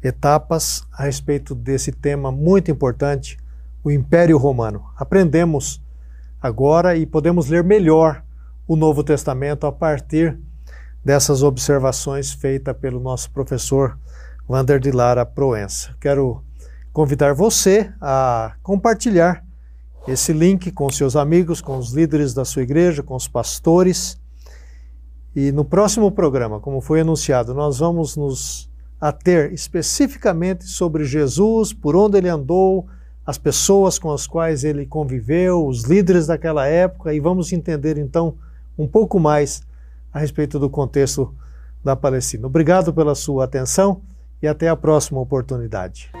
etapas a respeito desse tema muito importante, o Império Romano. Aprendemos agora e podemos ler melhor o Novo Testamento a partir dessas observações feitas pelo nosso professor Wander de Lara Proença. Quero convidar você a compartilhar esse link com seus amigos, com os líderes da sua igreja, com os pastores e no próximo programa, como foi anunciado, nós vamos nos ater especificamente sobre Jesus, por onde ele andou, as pessoas com as quais ele conviveu, os líderes daquela época, e vamos entender então um pouco mais a respeito do contexto da Palestina. Obrigado pela sua atenção e até a próxima oportunidade.